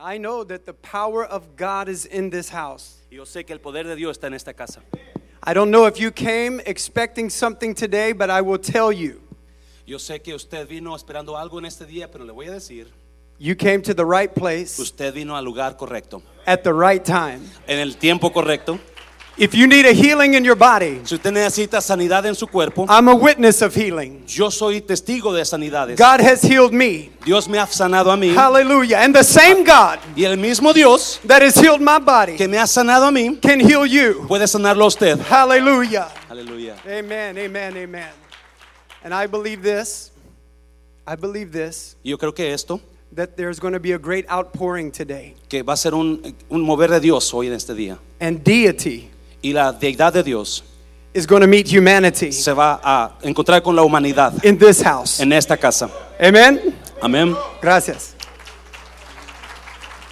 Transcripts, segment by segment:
I know that the power of God is in this house. Yo sé que el poder de Dios está en esta casa. I don't know if you came expecting something today, but I will tell you. Yo sé que usted vino esperando algo en este día, pero le voy a decir, You came to the right place usted vino al lugar correcto, at the right time. en el tiempo correcto. If you need a healing in your body, Si usted necesita sanidad en su cuerpo, I'm a witness of healing. yo soy testigo de sanidades. God has healed me. Dios me ha sanado a mí Hallelujah. And the same God y el mismo Dios that has healed my body que me ha sanado a mí can heal you. puede sanarlo a usted. Hallelujah. Aleluya. Amen, amen, amen. And I believe this. I believe this yo creo que esto, that there's going to be a great outpouring today. que va a ser un, un mover de Dios hoy en este día. And deity Y la deidad de Dios is going to meet humanity se va a encontrar con la humanidad in this house. en esta casa. Amen. Amén. Gracias.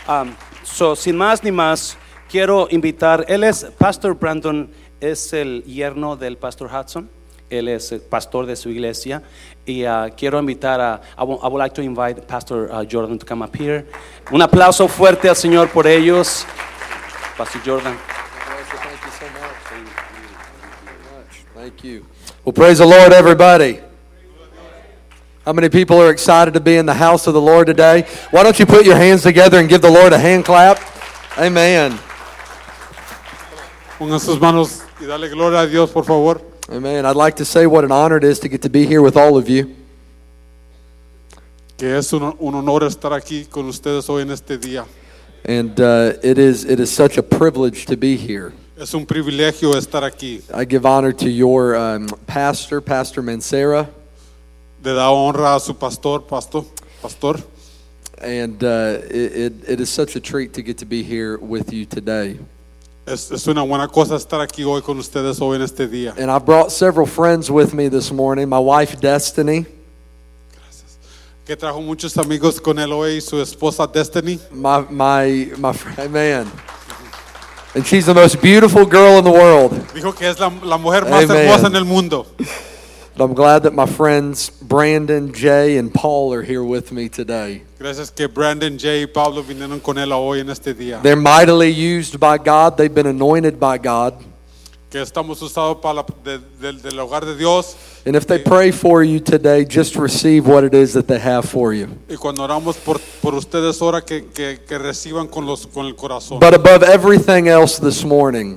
Um, so, sin más ni más, quiero invitar, él es, Pastor Brandon es el yerno del Pastor Hudson, él es el pastor de su iglesia, y uh, quiero invitar a, I would, I would like to invite Pastor uh, Jordan to come up here. Un aplauso fuerte al Señor por ellos. Pastor Jordan. Thank you so much. Thank you. Well, praise the Lord, everybody. How many people are excited to be in the house of the Lord today? Why don't you put your hands together and give the Lord a hand clap? Amen. Pongan sus manos y dale gloria a Dios, por favor. Amen. I'd like to say what an honor it is to get to be here with all of you. Que es un, un honor estar aquí con ustedes hoy en este día. And uh, it, is, it is such a privilege to be here. Es un privilegio estar aquí. I give honor to your um, pastor, Pastor Mancera, Le da honra a su pastor, pastor, pastor. and uh, it, it, it is such a treat to get to be here with you today. Es, es una buena cosa estar aquí hoy con ustedes hoy en este día. And I brought several friends with me this morning. My wife, Destiny, Que trajo muchos amigos con él hoy y su esposa Destiny. my my my friend, man, and she's the most beautiful girl in the world. Dijo que es la, la mujer más Amen. hermosa en el mundo. But I'm glad that my friends Brandon, Jay, and Paul are here with me today. Gracias que Brandon, Jay y Pablo vinieron con él hoy en este día. They're mightily used by God. They've been anointed by God. Que estamos usados para la- de- del- del hogar de Dios. And if they pray for you today, just receive what it is that they have for you. Y cuando oramos por, por ustedes, ora que, que, que reciban con, los, con el corazón. But above everything else this morning,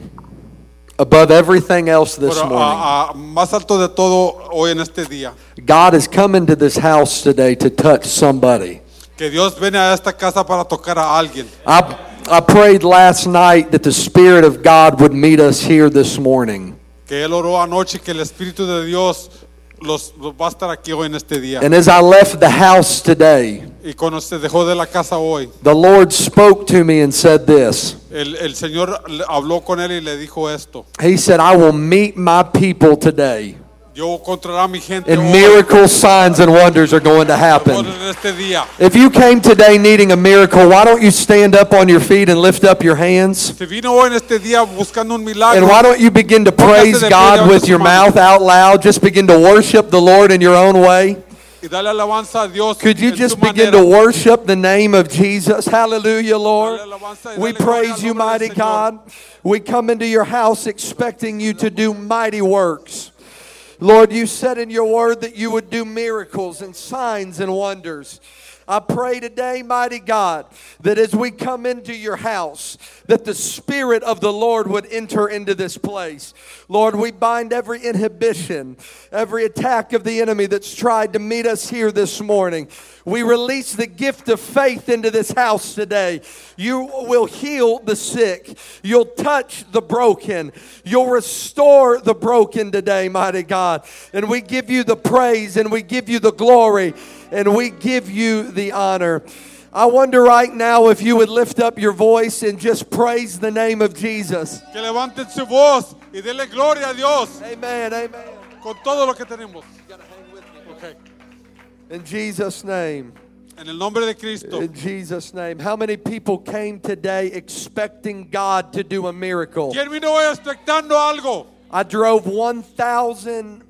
above everything else this Pero morning, a- a- más alto de todo hoy en este día, God is coming to this house today to touch somebody. que Dios viene a esta casa para tocar a alguien. I, I prayed last night that the Spirit of God would meet us here this morning. Que Él oró anoche que el Espíritu de Dios los, los va a estar aquí hoy en este día. And as I left the house today, Y cuando se dejó de la casa hoy, the Lord spoke to me and said this el, el Señor habló con él y le dijo esto. He said, I will meet my people today, Yo encontraré a mi gente and hoy, miracles, signs, and wonders are going to happen. en este día. If you came today needing a miracle, why don't you stand up on your feet and lift up your hands? Se vino hoy en este día buscando un milagro. And why don't you begin to praise God with your mouth out loud? Just begin to worship the Lord in your own way. y dale alabanza a Dios. Could you just begin to worship the name of Jesus? Hallelujah, Lord. Dale alabanza y We praise you, mighty God. We come into your house expecting you to do mighty works. Lord, you said in your word that you would do miracles and signs and wonders. I pray today, mighty God, that as we come into your house, that the Spirit of the Lord would enter into this place. Lord, we bind every inhibition, every attack of the enemy that's tried to meet us here this morning. We release the gift of faith into this house today. You will heal the sick. You'll touch the broken. You'll restore the broken today, mighty God. And we give you the praise and we give you the glory and we give you the honor. I wonder right now if you would lift up your voice and just praise the name of Jesus. Que levanten su voz y dele gloria a Dios Amen. Amen. con todo lo que tenemos. Okay. In Jesus' name. En el nombre de Cristo. In Jesus' name. How many people came today expecting God to do a miracle? ¿Quién vino hoy expectando algo? I drove 1,000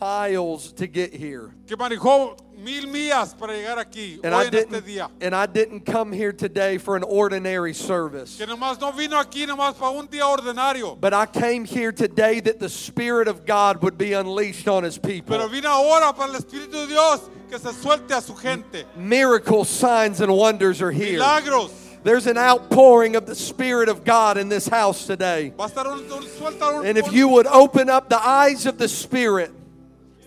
miles to get here. Que manejó mil millas para llegar aquí, And hoy I en este didn't día. and I didn't come here today for an ordinary service. Que nomás no vino aquí nomás para un día ordinario. But I came here today that the Spirit of God would be unleashed on His people. Pero vino ahora para el Espíritu de Dios que se suelte a su gente. Miracles, signs, and wonders are here. Milagros. There's an outpouring of the Spirit of God in this house today. Va a estar un, un- suelta un, And if you would open up the eyes of the Spirit,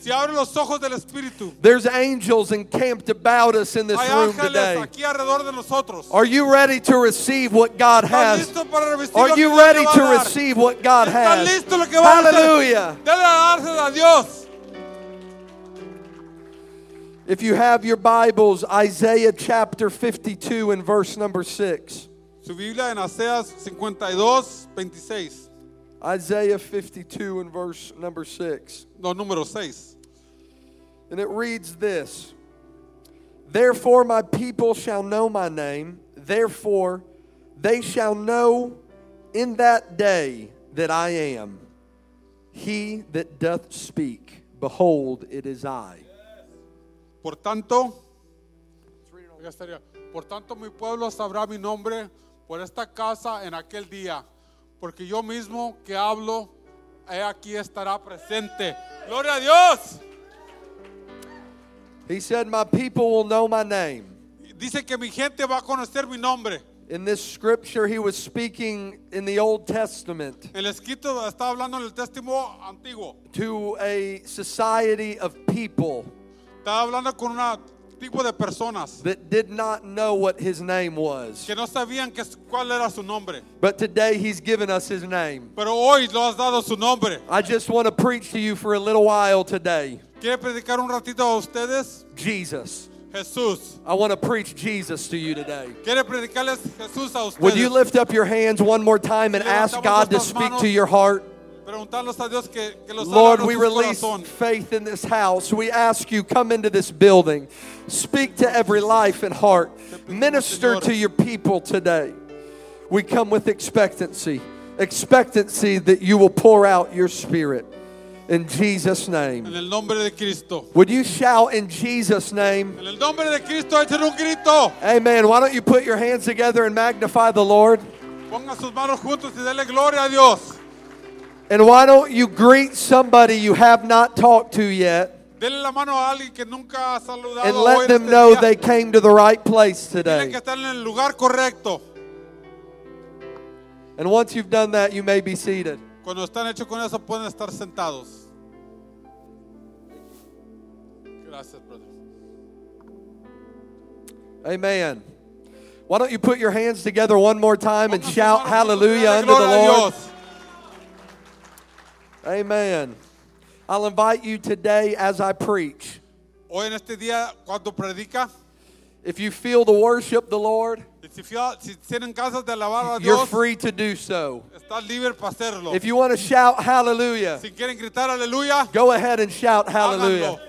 si los ojos del Espíritu. there's angels encamped about us in this Hay room today. aquí alrededor de nosotros. Are you ready to receive what God has? listo para recibir Are you ready te va a to receive what God has? listo lo que va? Hallelujah. A Dios. If you have your Bibles, Isaiah chapter 52 and verse number 6. Su Biblia en Aseas 52, 26. Isaiah 52 and verse number 6. No, número 6. And it reads this Therefore, my people shall know my name. Therefore, they shall know in that day that I am he that doth speak. Behold, it is I. Por tanto, por tanto mi pueblo sabrá mi nombre por esta casa en aquel día, porque yo mismo que hablo, he aquí estará presente. Gloria a Dios. He said, My people will know my name. Dice que mi gente va a conocer mi nombre. In this scripture, he was speaking in the Old Testament El escrito está hablando en el testimonio antiguo. to a society of people Está hablando con un tipo de personas that did not know what his name was. que no sabían que, cuál era su nombre. But today, he's given us his name. Pero hoy lo has dado su nombre. I just want to preach to you for a little while today. ¿Quiere predicar un ratito a ustedes? Jesus. Jesús. I want to preach Jesus to you today. ¿Quiere predicarles Jesús a ustedes? Would you lift up your hands one more time and ask God to speak to your heart? A Dios que, que los Lord, we release faith in this house. We ask you, come into this building. Speak to every life and heart. Minister to your people today. We come with expectancy. Expectancy that you will pour out your spirit. In Jesus' name. En el nombre de Cristo. Would you shout in Jesus' name? En el nombre de Cristo, echen un grito. Amen. Why don't you put your hands together and magnify the Lord? Pongan sus manos juntos y gloria a Dios. And why don't you greet somebody you have not talked to yet Denle la mano a alguien que nunca ha saludado and let them know they came to the right place Tienen today? que estar en el lugar correcto. And once you've done that, you may be seated. Cuando están hechos con eso, pueden estar sentados. Gracias, brother. Amen. Why don't you put your hands together one more time and shout manos juntos y hallelujah unto the Lord? Amen. I'll invite you today as I preach. Hoy en este día, cuando predica, If you feel to worship the Lord, si, fia- si tienen casas de alabar a you're free to do so. estás libre para hacerlo. If you want to shout hallelujah, Si quieren gritar aleluya, go ahead and shout hallelujah. Háganlo.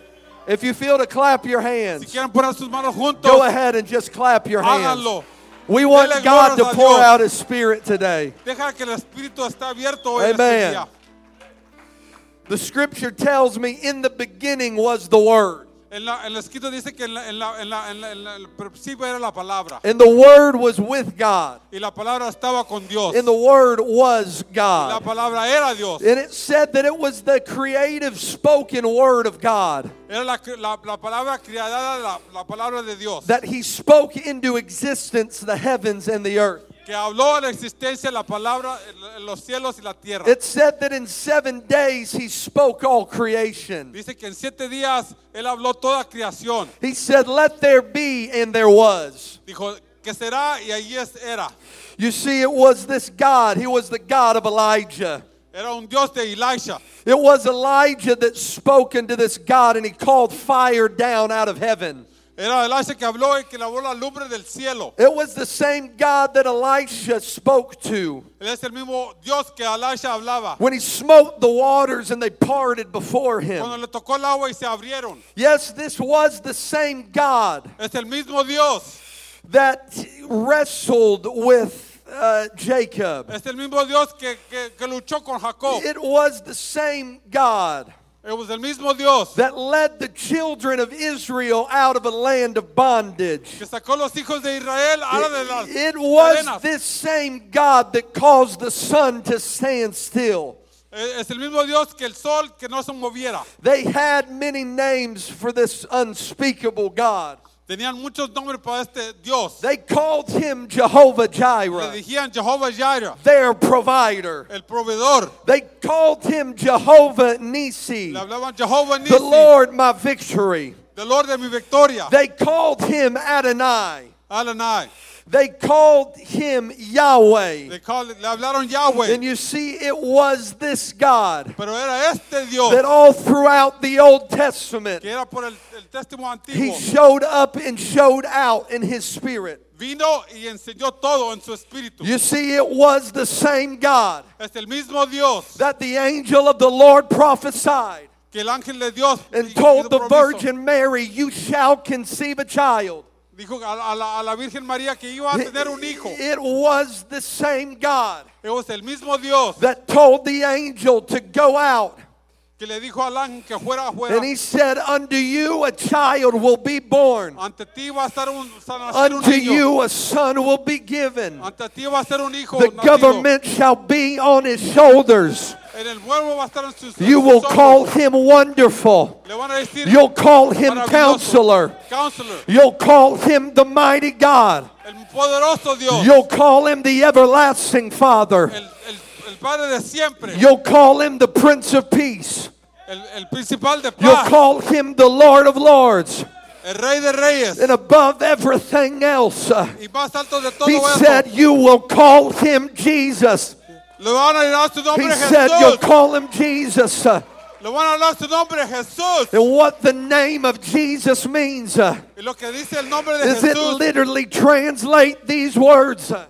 If you feel to clap your si hands, quieren poner sus manos juntos, go ahead and just clap your hands. háganlo. We want Dele God to pour out His Spirit today. Deja que el Espíritu esté abierto hoy en este Amen. The scripture tells me in the beginning was the Word, En, la, en el escrito dice que en, la, en, la, en, la, en, la- en la- el principio era la palabra. and the Word was with God, Y la palabra estaba con Dios. and the Word was La God. palabra era Dios. And it said that it was the creative spoken Word of God Era la, la, la palabra criada, la, la palabra de Dios. that He spoke into existence the heavens and the earth. Que habló la existencia la palabra los cielos y la tierra. It said that in seven days He spoke all creation. Dice que en siete días Él habló toda creación. He said, Let there be, and there was. Dijo que será y allí es, era. You see, it was this God. He was the God of Elijah. Era un Dios de Elisha. It was Elijah that spoke into this God and he called fire down out of heaven. Era Elisha que habló y que lavó la lumbre del cielo. It was the same God that Elisha spoke to Él es el mismo Dios que Elisha hablaba. when he smote the waters and they parted before him. Cuando le tocó el agua y se abrieron. Yes, this was the same God Es el mismo Dios. that wrestled with uh, Jacob. Es el mismo Dios que, que, que luchó con Jacob. It was the same God It was el mismo Dios that led the children of Israel out of a land of bondage. que sacó los hijos de Israel out de las It was cadenas. this same God that caused the sun to stand still. Es el mismo Dios que el sol que no se moviera. They had many names for this unspeakable God. Tenían muchos nombres para este Dios. They called him Jehovah Le Jireh, decían Jehová Jireh, their provider. el proveedor. They called him Jehovah Nissi, Le hablaban Jehová the Lord my victory. del Lord de mi victoria. They called him Adonai. Adonai. They called him Yahweh. Le, call- le hablaron Yahweh. And you see, it was this God Pero era este Dios that all throughout the Old Testament, que era por el, el testimonio he showed up and showed out in his spirit. Vino y enseñó todo en su espíritu. You see, it was the same God Es el mismo Dios that the angel of the Lord prophesied que el ángel de Dios and told the promiso. Virgin Mary, You shall conceive a child. Dijo a, a la, a la Virgen María que iba a tener un hijo. It was the same God Es el mismo Dios that told the angel to go out. que le dijo al ángel que fuera. And he said, Unto you a child will be born, Ante ti va a estar un, a un unto niño. you a son will be given. Ante ti va a ser un hijo The nacido. government shall be on his shoulders. En el vuelo va a estar en sus You will call him wonderful. Le van a decir You'll call him counselor. You'll call him the mighty God. El poderoso Dios. You'll call him the everlasting Father. You'll call him the Prince of Peace. El, el principal de You'll call him the Lord of Lords. El rey de reyes. And above everything else, uh, Y más alto de todo he said, You will call him Jesus. Le van a dar su He said, You'll call him Jesus. Uh, Le van a dar su nombre Jesús. And what the name of Jesus means uh, Y lo que dice el nombre de is it literally translate these words uh,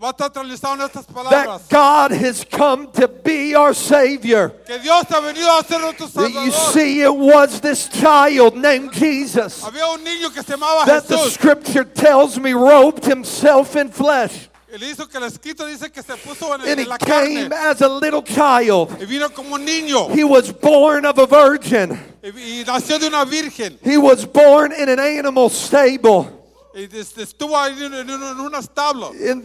va a estar realizado en estas that. God has come to be our Savior. Que Dios ha venido a ser nuestro That you see, it was this child named Jesus Había un niño que se llamaba that the scripture tells me robed himself in flesh. Él hizo que el escrito dice que se puso en, And en he la came carne as a little child. y vino como un niño He was born of a virgin. y, y nació de una virgen He was born in an animal stable. And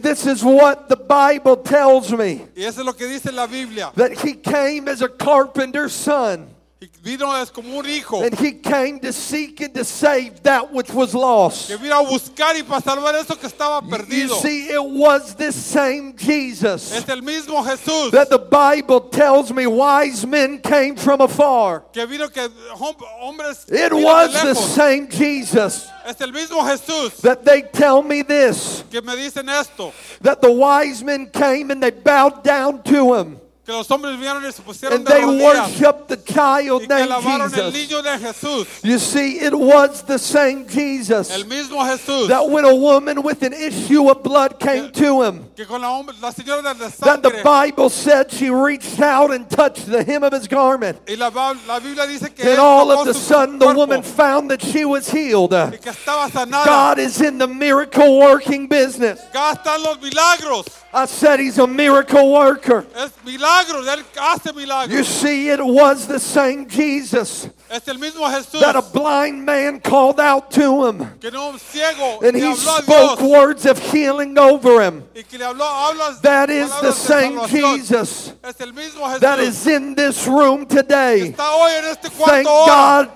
this is what the Bible tells me Y eso es lo que dice la Biblia. that he came as a carpenter's son. Y vino es como un hijo And he came to seek and to save that which was lost. que vino a buscar y para salvar eso que estaba perdido. You see, it was this same Jesus Es el mismo Jesús that the Bible tells me wise men came from afar. que vino que hom- hombres It was the same Jesus Es el mismo Jesús that they tell me this que me dicen esto. that the wise men came and they bowed down to him Que los hombres vinieron y se pusieron and de they rodillas worshiped the child y que named alabaron el Jesus. niño de Jesús. You see, it was the same Jesus El mismo Jesús that when a woman with an issue of blood came to him, que con la, hombre- la señora de that the sangre Bible said she reached out and touched the hem of his garment. y la, Ba- la Biblia dice que all tocó of a su sudden, the cuerpo woman found that she was healed. y que estaba sanada. God is in the miracle working business. Acá están los milagros. I said he's a miracle worker. Es milagros. Él hace You see, it was the same Jesus Es el mismo Jesús that a blind man called out to him. que no ciego And he spoke words of healing over him. y que le habló hablas That is the same. Jesus Es el mismo Jesús. that is in this room today. Está hoy en este Thank. God.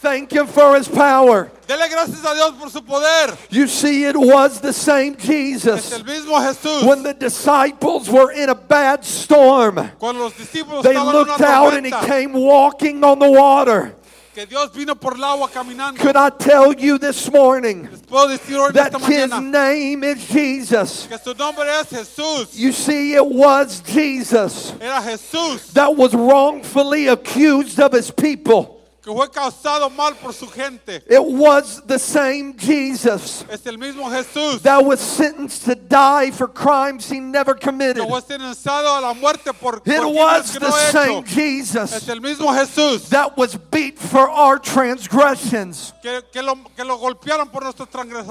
Thank Him for His power. Dele gracias a Dios por su poder. You see, it was the same Es Jesus. el mismo Jesús. When the disciples were in a bad storm, Cuando los discípulos they estaban en looked una out and He tormenta, came walking on the water. que Dios vino por el agua caminando. Could I tell you this morning Les puedo decir hoy en that esta His mañana name is Jesus? que su nombre es Jesús. You see, it was Jesus Era Jesús that was wrongfully accused of His people. Que fue causado mal por su gente. It was the same Jesus Es el mismo Jesús that was sentenced to die for crimes he never committed. que fue sentenciado a la muerte por, por It crímenes was que the no same hecho. Jesus Es el mismo Jesús that was beat for our transgressions. que, que lo, que lo golpearon por nuestras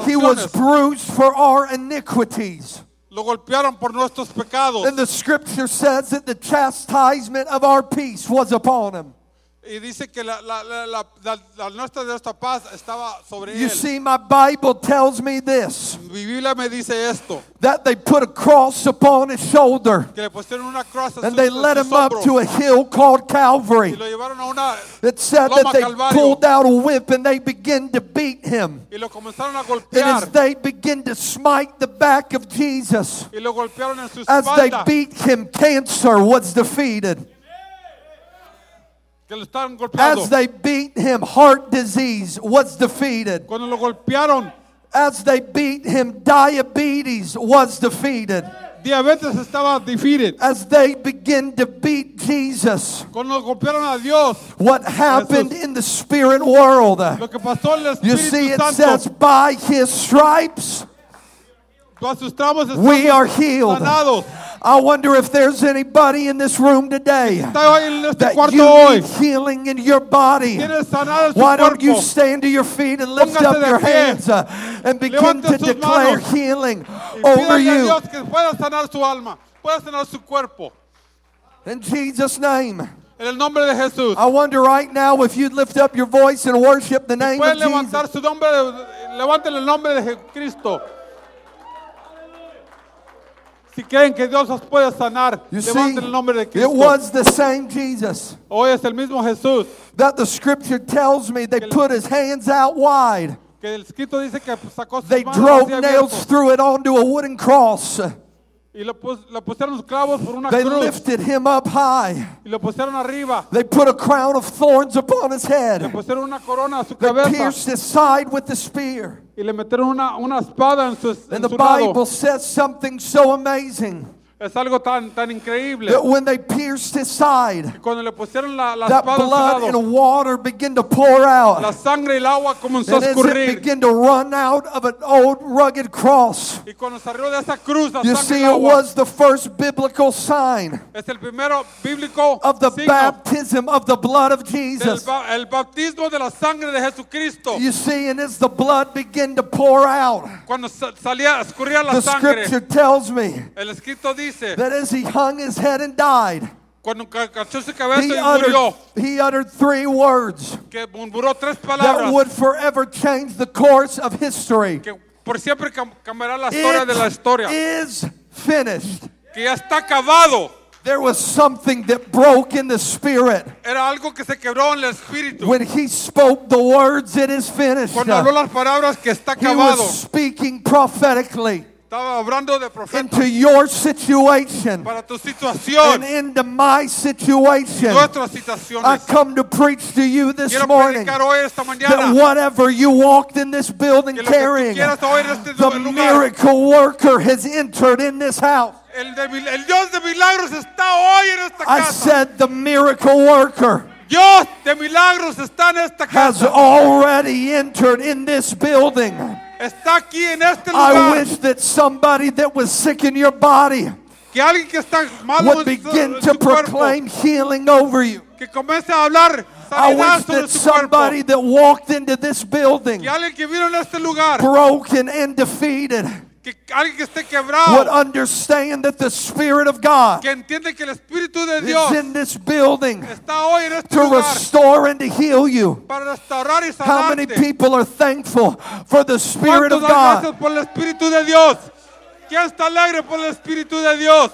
He was transgresiones. bruised for our iniquities. lo golpearon por nuestros pecados. And the scripture says that the chastisement of our peace was upon him. Y dice que la, la, la, la, nuestra de esta paz estaba sobre You él. see, my Bible tells me this Mi Biblia me dice esto, that they put a cross upon his shoulder que le pusieron una cruz en and they led sus him up hombros to a hill called y Calvary. lo llevaron a una It said that Loma they Calvario. pulled out a whip and they began to beat him. y lo comenzaron a And as they begin to smite the back of Jesus, y lo golpearon en su as they espalda beat him, cancer was defeated. As they beat him, heart disease was defeated. Cuando lo golpearon, As they beat him, diabetes was defeated. diabetes estaba defeated. As they begin to beat Jesus, Cuando golpearon a Dios, what happened in the spirit world? lo que pasó en el You see, it Santo, says, by his stripes todos sus tramos we are healed. sanados. I wonder if there's anybody in this room today Está hoy en este that you need healing in your body. Tienes sanado en su Why don't you stand to your feet and lift up your hands uh, and begin to declare healing over you Dios que pueda sanar su alma, pueda sanar su cuerpo. in Jesus' name? En el nombre de Jesús. I wonder right now if you'd lift up your voice and worship the name of Jesus. levantar su nombre, levanten el nombre de Cristo. Si creen que Dios puede sanar, You see, levanten el nombre de it was the same Jesus Hoy es el mismo Jesús that the scripture tells me they put his hands out wide. que el escrito dice que sacó sus They manos drove nails abiertos through it onto a wooden cross. Y le, pus- le pusieron los clavos por una They cruz lifted him up high. y lo pusieron arriba. They put a crown of thorns upon his Le head. pusieron una corona a su They cabeza pierced his side with the spear. y le metieron una, una espada en su, en And the su lado. Bible says something so amazing Es algo tan, tan increíble. that when they pierced his side, Cuando le pusieron la, la that espada en su blood lado, and water began to pour la out. sangre y el agua comenzó And a as it escurrir. began to run out of an old rugged cross, Y cuando salió de esa cruz, la you sangre see, y el it agua, was the first biblical sign es el primero bíblico of the signo baptism of the blood of del Jesus. ba- el bautismo de la sangre de Jesucristo. You see, and as the blood began to pour out, Cuando sa- salía, escurría la the sangre, scripture tells me el escrito dice, that as he hung his head and died, cuando cachó su cabeza he y uttered, murió, he uttered three words que murmuró tres that would forever change the course of history. que por siempre cambiará la historia de la historia, is finished. que ya está acabado. There was something that broke in the spirit Era algo que se quebró en el espíritu. when he spoke the words, It is finished. Cuando habló las palabras que está He was speaking prophetically estaba hablando de profeta into your situation para tu and situación, into my situation. nuestras I situaciones. come to preach to you this Quiero morning predicar hoy esta that whatever you walked in this building que lo que tú carrying, quieras hoy en este the lugar, miracle worker has entered in this house. el, de mil- el Dios de milagros está hoy en esta I casa. said the miracle worker Dios de milagros está en esta has casa. already entered in this building. Está aquí en este I wish that somebody that was sick in your body Que alguien que está malo would begin to proclaim healing over you. que comience a hablar I wish that somebody that walked into this building Que alguien que vino en este lugar, broken and defeated que alguien que esté would understand that the Spirit of God que entiende que el Espíritu de is in this building está hoy en este to lugar restore and to heal you. para restaurar y How many people are thankful for the Spirit of God? gracias por el Espíritu de Dios? ¿Quién está alegre por el Espíritu de Dios?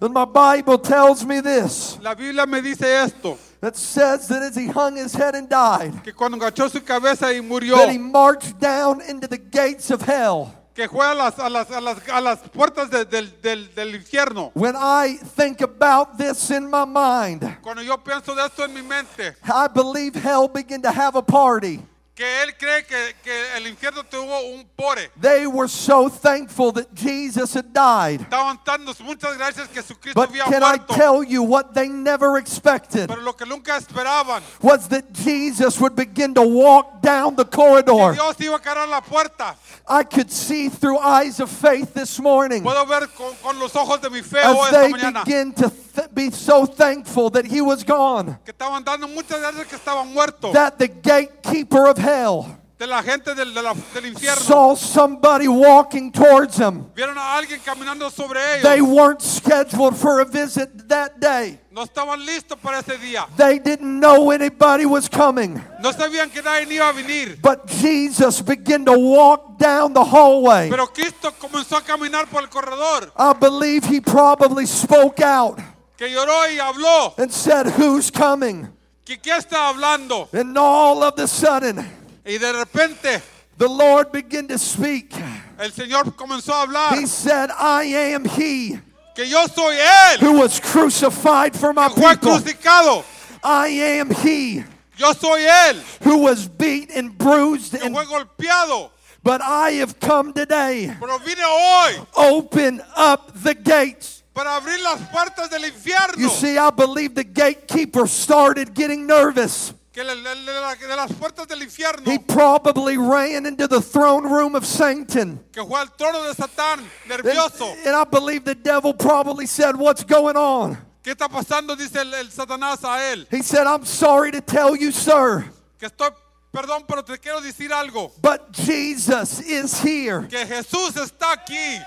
And my Bible tells me this La Biblia me dice esto, that says that as he hung his head and died, que cuando agachó su cabeza y murió, that he marched down into the gates of hell. que fue a las, a las, a las, a las puertas de- del, del, del infierno. When I think about this in my mind, Cuando yo pienso de esto en mi mente, I believe hell began to have a party. Que él cree que, que el infierno tuvo un pore. They were so thankful that Jesus had died. Estaban muchas gracias que Jesucristo But había can I muerto. tell you what they never expected Pero lo que nunca esperaban, was that Jesus would begin to walk down the que corridor. Dios iba a cargar la puerta. I could see through eyes of faith this morning Puedo ver con, con los ojos de mi fe hoy as esta they mañana. begin to th- be so thankful that he was gone, Que estaban dando muchas gracias que estaban muertos. that the gatekeeper of hell de la gente del, de la- del infierno. saw somebody walking towards them. Vieron a alguien caminando sobre They weren't scheduled for a visit that day. No estaban listos para ese día. They didn't know anybody was coming. No sabían que nadie iba a venir. But Jesus began to walk down the hallway. Pero Cristo comenzó a caminar por el corredor, I believe he probably spoke out que lloró y habló. and said, Who's coming? ¿Que ¿Qué está hablando? And all of the sudden, Y de repente the Lord began to speak. el Señor comenzó a hablar He said, I am he que yo soy Él, who was crucified for my que fue people. crucificado. I am he Yo soy Él, who was beat and bruised, que and, fue golpeado. but I have come today. Pero vine hoy Open up the gates. Para abrir las puertas del infierno. You see, I believe the gatekeeper started getting nervous. He probably ran into the throne room of Satan. que fue al trono de Satán, And, and I believe the devil probably said, What's going on? ¿Qué está pasando? Dice el, el Satanás a él. He said, I'm sorry to tell you, sir, Que estoy, perdón, pero te quiero decir algo. but Jesus is here. Que Jesús está aquí.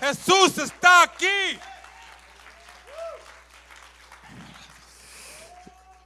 Jesús está aquí.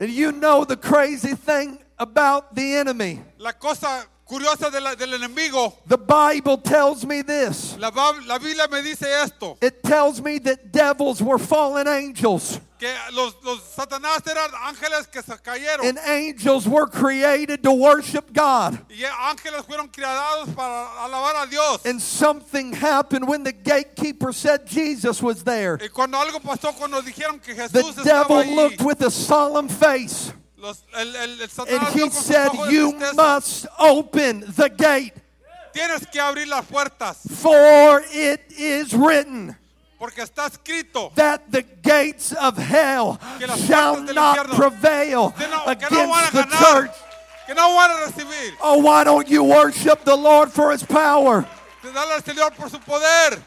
And you know the crazy thing about the enemy. La cosa curiosa de la- del enemigo, The Bible tells me this la, la Biblia me dice esto, it tells me that devils were fallen angels, que los, los Satanás eran ángeles que se cayeron. and angels were created to worship God. Y ángeles fueron creados para alabar a Dios. And something happened when the gatekeeper said Jesus was there. Y cuando algo pasó, cuando dijeron que The Jesús estaba devil looked with a solemn face los- el, el- el and he vio con sus said, You must open the gate, Tienes que abrir las puertas, for it is written porque está escrito that the gates of hell shall not prevail no, que no against the ganar, church. no van a recibir. Oh, why don't you worship the Lord for his power? Te dale al Señor por su poder.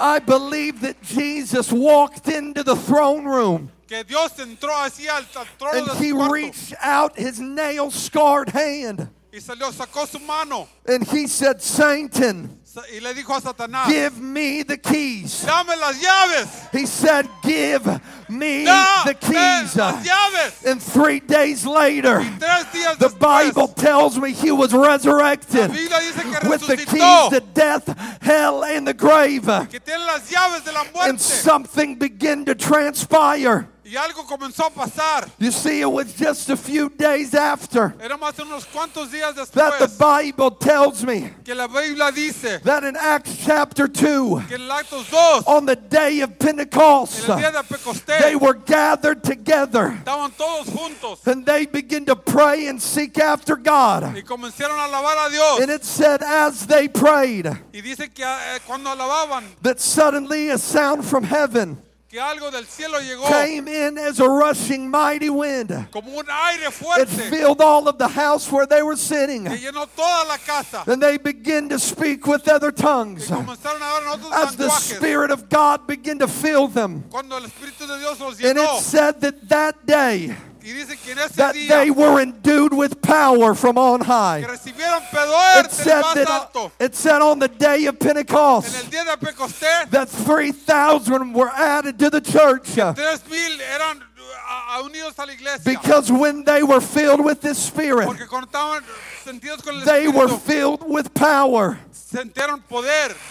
I believe that Jesus walked into the throne room. Que Dios entró así al, al trono and he reached out his nail scarred hand y salió, sacó su mano and he said, Satan, y le dijo a Satanás, give me the keys. dame las llaves, He said, Give me dame the keys. las llaves. And three days later, the después, Bible tells me he was resurrected Biblia dice que with the keys to death, hell, and the grave. que tiene las llaves de la And something began to transpire. Y algo comenzó a pasar. You see, it was just a few days after Era más de unos cuantos días that the Bible tells me que la Biblia dice that in Acts chapter 2, que en Actos 2, on the day of Pentecost, el día de they were gathered together estaban todos juntos and they began to pray and seek after God. y comenzaron a alabar a Dios. And it said, as they prayed, Y dice que eh, cuando alababan, that suddenly a sound from heaven que algo del cielo llegó came in as a rushing mighty wind. como un aire It filled all of the house where they were sitting. que llenó toda la casa. And they began to speak with other Y tongues comenzaron a hablar en otros as the. Spirit of God began to fill them. Cuando el Espíritu de Dios los And it said that that day, Y dice que en ese that they were endued with power from on high. It said that it said on the day of Pentecost el día de Pentecostés, that 3,000 were added to the church uh, tres mil eran uh, a- a- unidos a la iglesia. because when they were filled with this Spirit, Porque cuando estaban sentidos con el they were filled with power.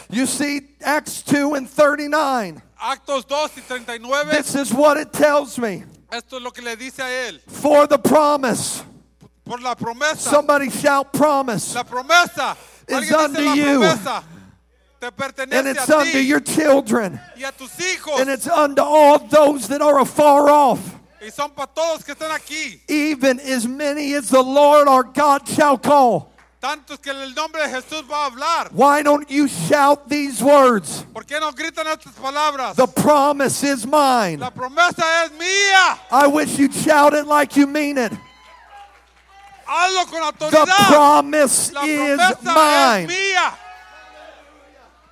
You see, Acts 2 and 39. Actos 2 y 39, This is what it tells me. Esto es lo que le dice a él. For the promise. Por la promesa. Somebody shout promise. La promesa. Is unto you. promesa. And it's unto your children. y a tus hijos. And it's unto all those that are afar off. Y son para todos que están aquí. Even as many as the Lord our God shall call. Tantos que en el nombre de Jesús va a hablar. Why don't you shout these words? ¿Por qué no gritan estas palabras? The promise is mine. La promesa es mía. I wish you'd shout it like you mean it. Hazlo con The promise La is promesa es mine. mía.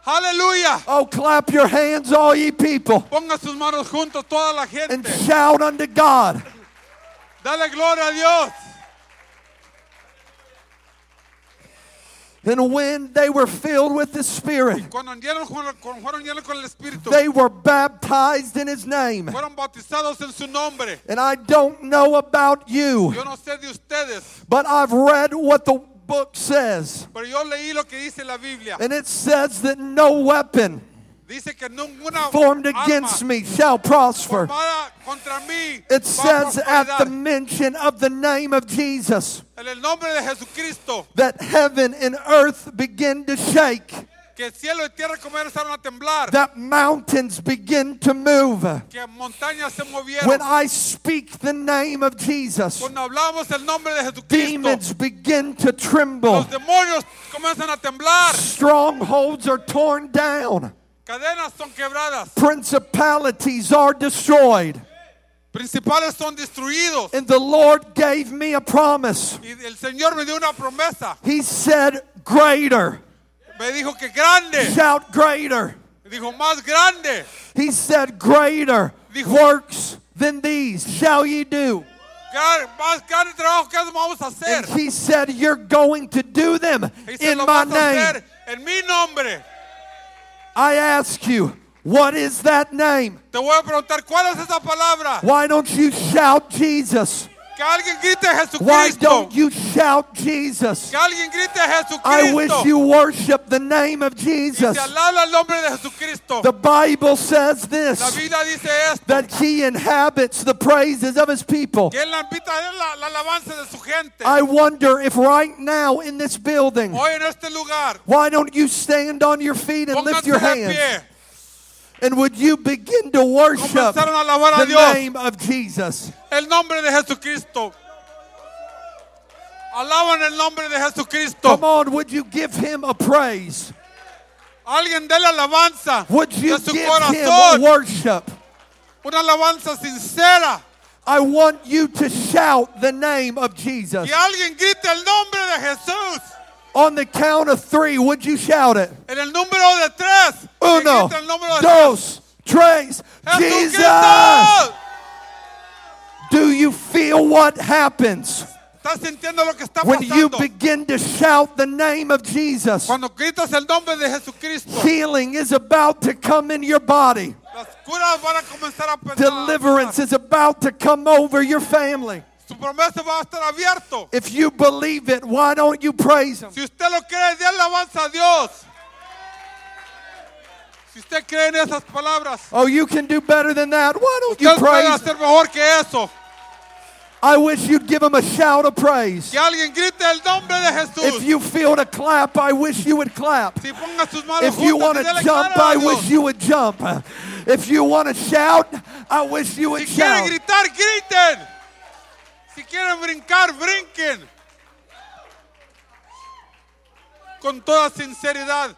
Aleluya. Oh, clap your hands, all ye people, Ponga sus manos juntos toda la gente. and shout unto God. Dale gloria a Dios. And when they were filled with the Spirit, Cuando llenos con- con- fueron llenos con el Espíritu, they were baptized in His name. fueron bautizados en su nombre. And I don't know about you, Yo no sé de ustedes, but I've read what the book says. pero yo leí lo que dice la Biblia. And it says that no weapon Dice que ninguna formed against me shall prosper. It says at the mention of the name of Jesus En el nombre de Jesucristo, that heaven and earth begin to shake, que cielo y tierra comenzaron a temblar, that mountains begin to move. que montañas se movieron. When I speak the name of Jesus, Cuando hablamos el nombre de Jesucristo, demons begin to tremble, los demonios comienzan a temblar, strongholds are torn down, cadenas son quebradas, principalities are destroyed. principales son destruidos. And the Lord gave me a promise. Y el Señor me dio una promesa. He said, Greater, Me dijo que grande, shout greater. me dijo más grande. He said, Greater Dijo- works than these shall ye do. Gran- más grande trabajo que vamos a hacer. And he said, You're going to do them in my vas a hacer name. en mi nombre. I ask you, what is that name? Te voy a preguntar, ¿cuál es esa palabra? Why don't you shout Jesus? Que alguien grite Why don't you shout Jesus? Que alguien grite I wish you worship the name of Y Jesus. se alaba el nombre de Jesucristo. The Bible says La this Biblia dice esto. that he inhabits the praises of his people. Que él la invita a él la, la alabanza de su gente. I wonder if right now in this building, Hoy en este lugar, why don't you stand on your feet and lift your hands? pie. And would you begin to worship the name of Jesus? El nombre de Jesucristo. Alaban el nombre de Jesucristo. Come on, would you give him a praise? Alguien dé la alabanza Would you de su give him worship? Una alabanza sincera. I want you to shout the name of Jesus. Que alguien grite el nombre de Jesús. On the count of three, would you shout it? En el número de tres. Uno, el número de dos, tres. Jesus! Do you feel what happens ¿Estás sintiendo lo que está when you begin to shout the name of Jesus? Cuando gritas el nombre de Jesucristo, Healing is about to come in your body. las curas van a comenzar a pensar. Deliverance is about to come over your family. Su promesa va a estar abierto. If you believe it, why don't you praise Him? Si usted lo cree, dé alabanza a Dios. Si usted cree en esas palabras, Oh, you can do better than that. Why don't you puede praise? hacer mejor que eso. I wish you'd give Him a shout of praise. Que alguien grite el nombre de Jesús. If you feel to clap, I wish you would clap. si ponga sus manos If you juntas want y to jump, a I Dios. wish you would jump. If you want to shout, I wish you would Si quieren shout. gritar, griten. Quieren brincar, brinquen. Con toda sinceridad,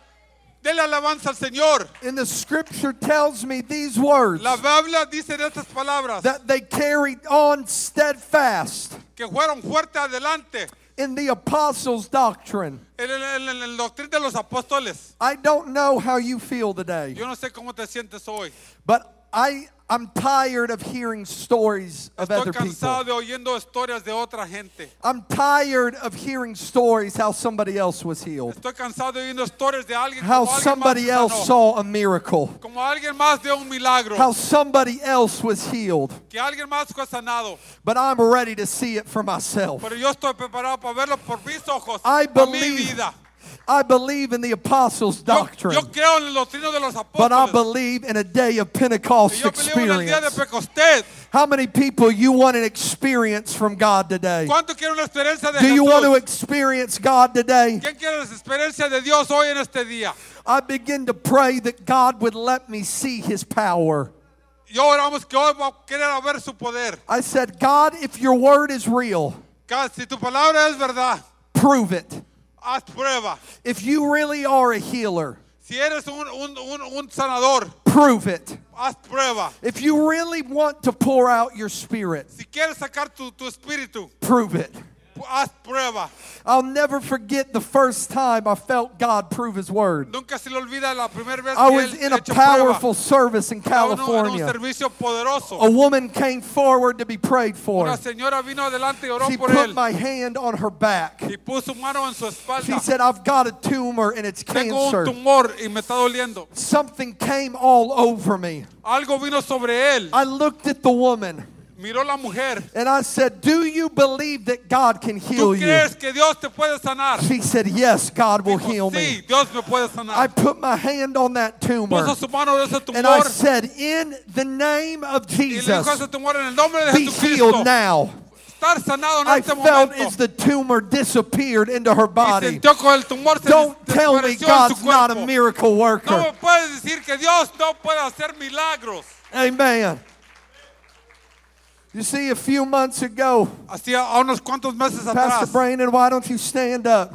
dele alabanza al Señor. And the scripture tells me these words La Biblia dice estas palabras that they carried on steadfast que fueron fuertes adelante in the apostles' doctrine. en el, en doctrina de los apóstoles. I don't know how you feel today, Yo no sé cómo te sientes hoy. but I, I'm tired of hearing stories of Estoy other cansado people. de oyendo historias de otra gente. I'm tired of hearing stories how somebody else was healed, Estoy cansado de oyendo historias de alguien how como alguien somebody se else sanó, saw a miracle, como alguien más un milagro, how somebody else was healed. que alguien más fue sanado. But I'm ready to see it for myself. Pero yo estoy preparado para verlo por mis ojos, I por mi believe, vida. I believe in the apostles' doctrine, yo creo en el de los but I believe in a day of Pentecost yo en el día de experience. How many people you want an experience from God today? ¿Cuánto quiere una de Do you want to experience God today? ¿Quién la de Dios hoy en este día? I begin to pray that God would let me see His power. Yo oramos que hoy a ver su poder. I said, God, if your word is real, God, Si tu palabra es verdad, prove it. Haz prueba. If you really are a healer, Si eres un, un, un, un sanador, prove it. haz prueba. If you really want to pour out your spirit, Si quieres sacar tu, tu espíritu, prove it. Haz prueba. I'll never forget the first time I felt God prove His word. Nunca se le olvida la primera vez I que was él in a hecho powerful prueba. service in en un California. servicio poderoso. A woman came forward to be prayed for. Una señora vino adelante y oró She por put él my hand on her back. y puso mano en su She said, I've got a tumor and it's Tengo un cancer. tumor y me está doliendo. Something came all over me. Algo vino sobre él. I looked at the woman Miró la mujer. and I said, Do you believe that God can heal ¿Tú you? crees que Dios te puede sanar? She said, Yes, God will Dijo, heal sí, me. Dios me puede I put my hand on that tumor Puso su mano de ese and I said, In the name of y le dijo Jesus, tumor en el nombre de be healed now. En I felt as the tumor disappeared into her body. sintió con el tumor se Don't tell me God's not a miracle worker. me puedes decir que Dios no puede hacer milagros. Amen. You see, a few months ago, Hacía unos cuantos meses Pastor atrás, Brandon, why don't you stand up?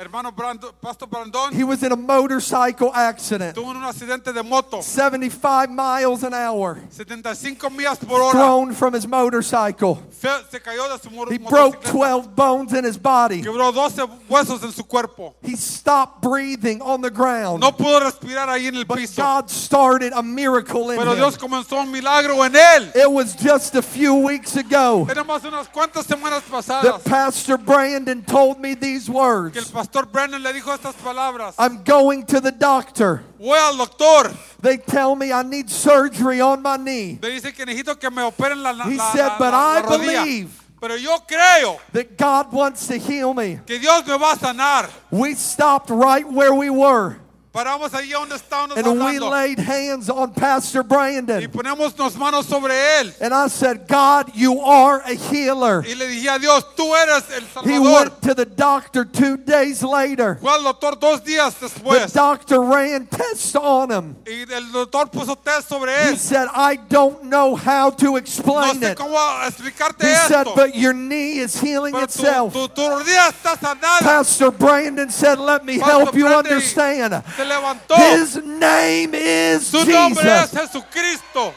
Hermano Brando, Pastor Brandon He was in a motorcycle accident, tuvo un accidente de moto, 75 miles an hour, 75 millas por hora. thrown from his motorcycle. Se cayó de su He broke 12 bones in his body. Quebró 12 huesos en su cuerpo. He stopped breathing on the ground. No pudo respirar ahí en el But piso. God started a miracle in Pero him. Comenzó un milagro en él. It was just a few weeks ago Era más unas cuantas semanas that Pastor Brandon told me these words. Pastor Brennan le dijo estas palabras. I'm going to the doctor. Voy al doctor. They tell me I need surgery on my knee. Me dice que necesito que me operen la, la, He la- said, "But I rodilla. believe." Pero yo creo That God wants to heal me. que Dios me va a sanar. We stopped right where we were Paramos ahí donde estábamos and we laid hands on Pastor y Brandon. ponemos las manos sobre él. And I said, God, you are a healer. Y le dije a Dios, tú eres el He went to the doctor two days later. Doctor dos días The doctor ran tests on him. Y el doctor puso test sobre He said, I don't know how to No explain sé it. cómo explicarte He said, but your knee is healing Pero tu, itself. tu, tu rodilla está sanada. Pastor Brandon said, let me Pastor help you Brandon understand. Se levantó. His name is Su nombre es Jesus. Jesucristo.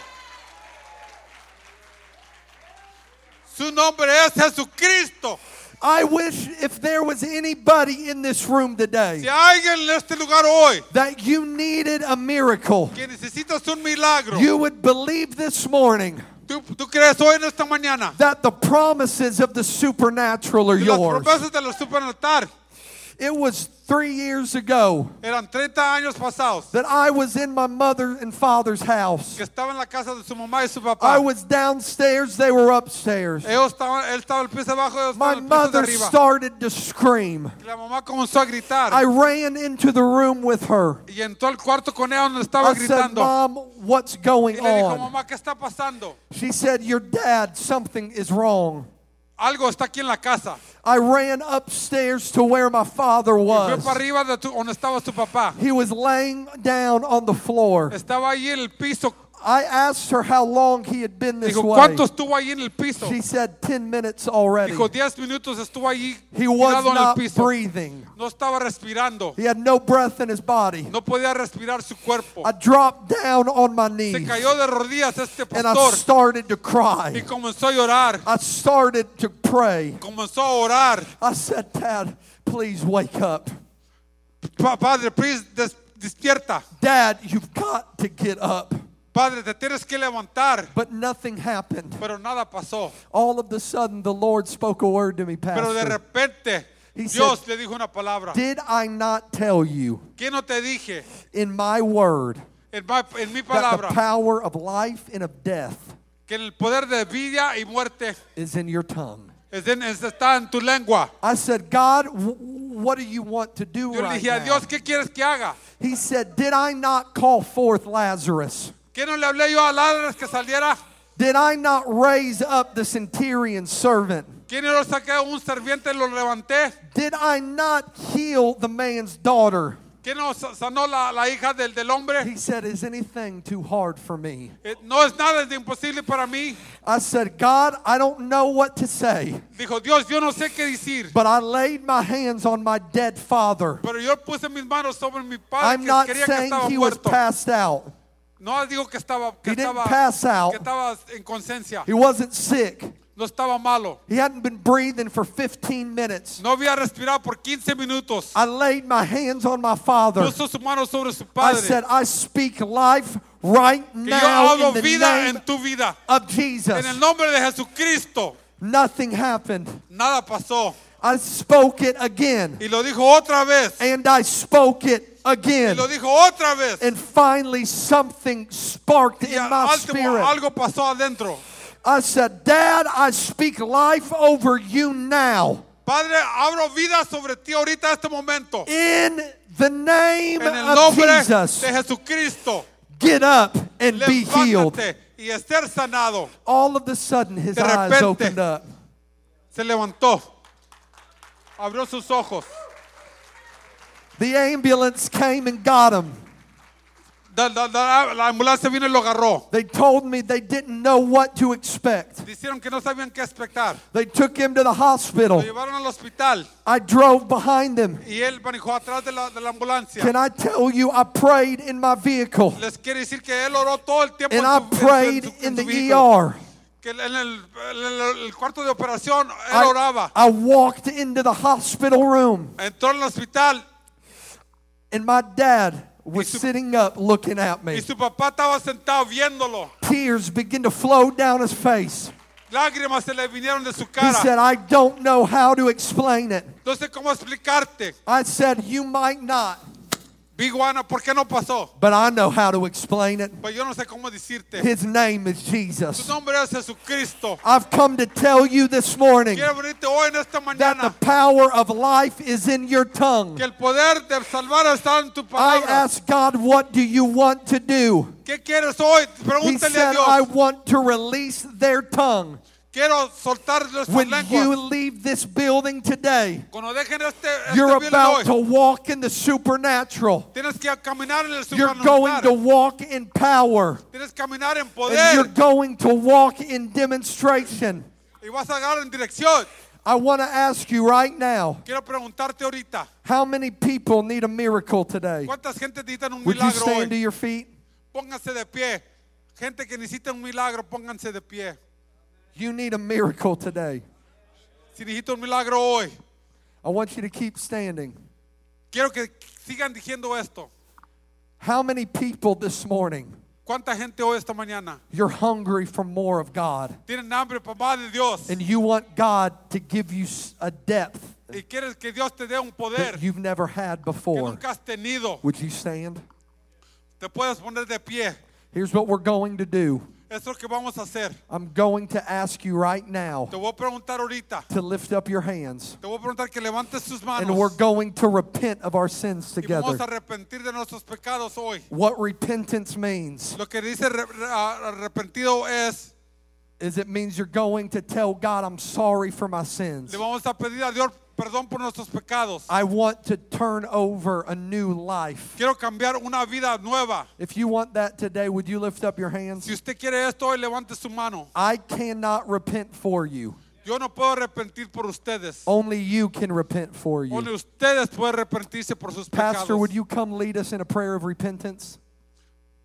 Su nombre es Jesucristo. I wish if there was anybody in this room Si today hay alguien en este lugar hoy that you needed a miracle, que necesitas un milagro, you would believe this morning ¿tú, tú crees hoy en esta mañana that the promises of the supernatural are yours. promesas de los supernatar It was three years ago eran 30 años pasados that I was in my mother and father's house. que estaba en la casa de su mamá y su I was downstairs, they were upstairs. Ellos estaban, él estaba el piso abajo, ellos My estaban el piso de mother arriba. started to scream. Y la mamá comenzó a gritar I ran into the room with her. y entró al cuarto con ella donde estaba I said, gritando. Mom, what's going Y le dijo, on? mamá, ¿qué está pasando? She said, Your dad, something is wrong. Algo está aquí en la casa. I ran upstairs to where my father Fue was. para arriba de tu- donde estaba su papá. He was laying down on the floor. Estaba ahí en el piso. I asked her how long he had been this Dijo, way. ¿cuánto estuvo ahí en el piso? She said 10 minutes already. Dijo, 10 minutos estuvo ahí He was en el not piso. breathing. No estaba respirando. He had no breath in his body. No podía respirar su cuerpo. I dropped down on my Se knees cayó de rodillas este and I started to y cry. comenzó a llorar. I started to pray. Comenzó a orar. I said, Dad, please wake up. Pa- Padre, please, des- despierta. Dad, you've got to get up. Padre, te tienes que levantar. But nothing happened. Pero nada pasó. All of a sudden, the Lord spoke a word to me, Pero de Pastor. repente, He Dios said, le dijo una palabra. Did I not tell you ¿Qué no te dije? in my word En, ma- en mi that the palabra. power of life and of death Que el poder de vida y muerte is in your tongue? es en- es- está en tu lengua. I said, God, what do you want to do Yo right dije now? Dios, ¿qué quieres que haga? He said, Did I not call forth Lazarus? ¿Qué no le hablé yo a que saliera? Did I not raise up the centurion servant? ¿Quién lo saqué un serviente lo levanté? Did I not heal the man's daughter? ¿Quién no sanó la, la hija del, del hombre? He said, Is anything too hard for me? Eh, No es nada de imposible para mí. I said, God, I don't know what to say, Dijo Dios, yo no sé qué decir. but I laid my hands on my dead father. Pero yo puse mis manos sobre mi padre I'm que not quería que saying estaba he was muerto. passed out. No digo que estaba, que He didn't estaba, pass out. que estaba en conciencia. He wasn't sick. no estaba malo. He hadn't been breathing for 15 minutes. No había respirado por 15 minutos. I laid my hands on my father. Puso su mano sobre su I said, I speak life right que yo now in the vida name en tu vida. of En Jesus. el nombre de Jesucristo. Nothing happened. Nada pasó. I spoke it again. Y lo dijo otra vez. And I spoke it Y again. lo dijo otra vez. And finally, something sparked Y in my spirit. algo pasó adentro. I said, Dad, I speak life over you now. Padre, abro vida sobre ti ahorita este momento. In the name En el of Jesus, de Jesucristo. get up and be healed. Y estar sanado. All of a sudden, his De eyes opened up. Se levantó. Abrió sus ojos. The ambulance came and got him. Da- da- da- la ambulancia vino y lo agarró. They told me they didn't know what to expect. Dijeron que no sabían qué expectar. They took him to the Lo hospital. llevaron al hospital I drove behind them. y él manejó atrás de la, de la ambulancia. Can I tell you, I prayed in my vehicle Les quiere decir que él oró todo el tiempo and en I su, prayed en su- in en the su. ER. Que en el, en el- el cuarto de operación él I, oraba. I walked into the hospital room Entró en hospital and my dad was su- sitting up looking at y me. su papá estaba sentado viéndolo. Tears began to flow down his face. Lágrimas se le vinieron de su He said, I don't know how to explain it. Sé cómo explicarte. I said, You might not, Big Juana, ¿por qué no pasó? but I know how to explain it. Pues yo no sé cómo decirte. His name is Su Jesus. nombre es Jesucristo. I've come to tell you this morning Quiero venirte hoy en esta that the power of life is in your tongue. que el poder de salvar está en tu I asked God, What do you want to do? ¿Qué quieres hoy? He Pregúntale a said, I want to release their tongue. Quiero soltar When you leave this building today, dejen este, este you're about to walk in the supernatural. tienes que caminar en el You're going to walk in power. Tienes que caminar en And you're going to walk in demonstration. y vas a en dirección. I want to ask you right now Quiero preguntarte ahorita, how many people need a miracle today? ¿cuántas gente necesitan un Would you stand to your feet? Pónganse de pie. Gente que necesita un milagro, pónganse de pie. You need a miracle today. Si necesito un milagro hoy, I want you to keep standing. quiero que sigan diciendo esto. How many people this morning ¿Cuánta gente hoy esta mañana you're hungry for more of God tienen hambre, papá de Dios? and you want God to give you a depth Y quieres que Dios te dé un poder that you've never had que before? nunca has tenido. Would you stand? Te puedes poner de pie. Here's what we're going to do. Es lo que vamos a hacer. I'm going to ask you right now Te voy a preguntar ahorita. to lift up your hands. Te voy a preguntar que levantes tus And we're going to repent of our sins Y vamos a together. arrepentir de nuestros pecados hoy. What repentance means Lo que dice re- re- ah, arrepentido es, is it means you're going to tell God, I'm sorry for my sins. le vamos a pedir a Dios perdón por nuestros pecados. I want to turn over a new life. Quiero cambiar una vida nueva. If you want that today, would you lift up your hands? Si usted quiere esto hoy, levante su mano. I cannot repent for you. Yo no puedo arrepentir por ustedes. Only you can repent for Only you. ustedes pueden arrepentirse por sus Pastor, would you come lead us in a prayer of repentance?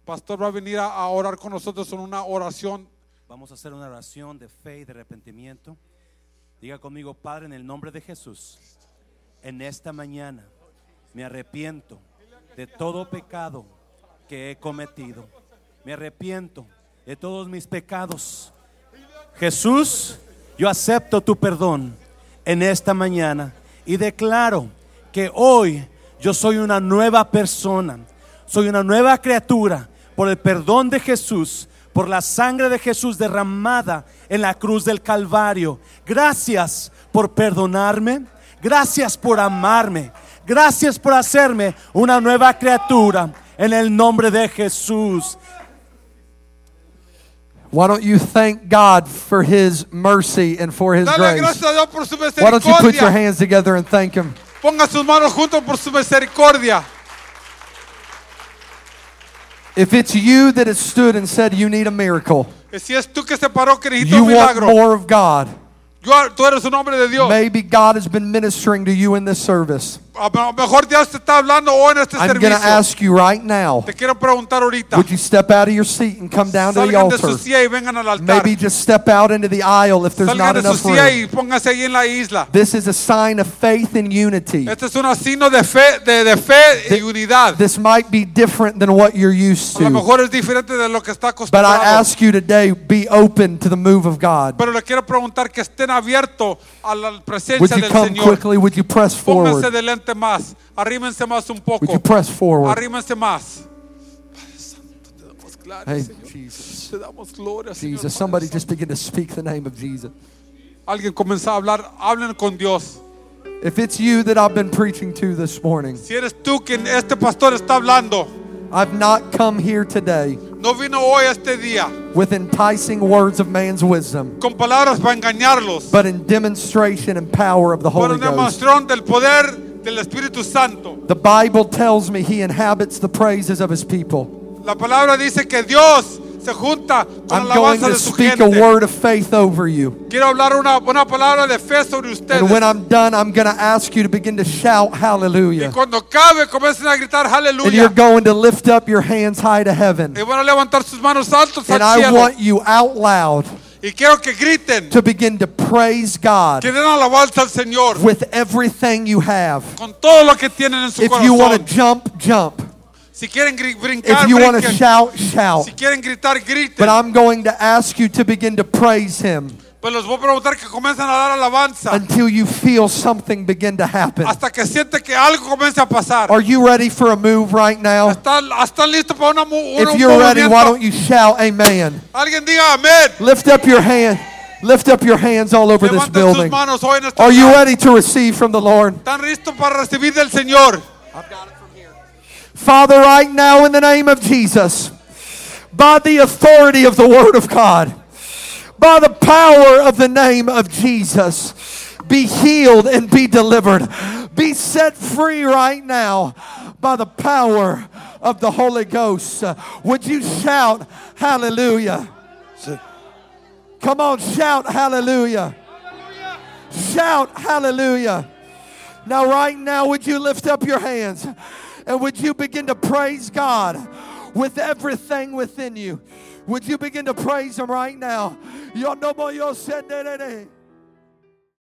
Pastor va a venir a orar con nosotros en una oración. Vamos a hacer una oración de fe y de arrepentimiento. Diga conmigo, Padre, en el nombre de Jesús, en esta mañana me arrepiento de todo pecado que he cometido. Me arrepiento de todos mis pecados. Jesús, yo acepto tu perdón en esta mañana y declaro que hoy yo soy una nueva persona, soy una nueva criatura por el perdón de Jesús, por la sangre de Jesús derramada en la cruz del Calvario. Gracias por perdonarme, gracias por amarme, gracias por hacerme una nueva criatura en el nombre de Jesús. Why don't you thank God for His mercy and for His Dale grace? gracias a Dios por su Why don't you put your misericordia. hands together and thank Him? Ponga sus manos juntos por su misericordia. If it's you that has stood and said you need a miracle, si es tú que se paró que necesita you un want milagro, more of God, tú eres un hombre de Dios. Maybe God has been ministering to you in this service. A lo mejor Dios te está hablando hoy en este I'm going to ask you right now Te quiero preguntar ahorita. would you step out of your seat and come down to the Salgan de su altar? silla y vengan al altar. Maybe just step out into the aisle if there's Salgan not de su enough silla room. y pónganse ahí en la isla. This is a sign of faith and unity. Este es un signo de fe, de, de fe y unidad. This might be different than what you're used A lo to. mejor es diferente de lo que está But I ask you today, be open to the move of God. Pero le quiero preguntar que estén abiertos a la Would presencia you del come Señor. quickly? Would you press Pónganse forward? delante más. Arrímense más un Would poco. you press forward? Arrímense más. Padre Santo, te damos gloria, Hey, Señor. Jesus. Te damos gloria, Señor. Jesus. Padre Somebody Santo. just begin to speak the name of Jesus. Alguien comienza a hablar. Hablen con Dios. If it's you that I've been preaching to this morning, Si eres tú quien este pastor está hablando, I've not come here today no vino hoy este día with enticing words of man's wisdom, con palabras para engañarlos, but in demonstration and power of the Holy una Ghost. demostración del poder del Espíritu Santo. The Bible tells me he inhabits the praises of his people. La palabra dice que Dios se junta con I'm going to de su speak a word of faith over you. Quiero hablar una, una palabra de fe sobre ustedes. And when I'm done, I'm going to ask you to begin to shout y hallelujah. cuando comiencen a gritar And you're going to lift up your hands high to heaven. Y van a levantar sus manos altos And al I cielo. want you out loud Y quiero que griten, to begin to praise God que den alabanza al Señor with everything you have. con todo lo que tienen en su If you want to jump, jump. Si quieren gri- brincar, If you want to shout, shout. Si quieren gritar, griten. But I'm going to ask you to begin to praise Him Pero les voy a preguntar que comiencen a dar alabanza until you feel something begin to happen. hasta que siente que algo comience a pasar. Are you ready for a move right now? ¿Están, están listos para una, un If you're ready, movimiento? why don't you shout amen? Alguien diga amén. Lift up your hand. Lift up your hands all over this Levanten sus building. manos hoy en este Are you ready to receive from the Lord? ¿Están listos para recibir del Señor? Father, right now in the name of Jesus, by the authority of the Word of God, by the power of the name of Jesus, be healed and be delivered. Be set free right now by the power of the Holy Ghost. Would you shout hallelujah? Come on, shout hallelujah. Shout hallelujah. Now, right now, would you lift up your hands and would you begin to praise God with everything within you? Would you begin to praise Him right now?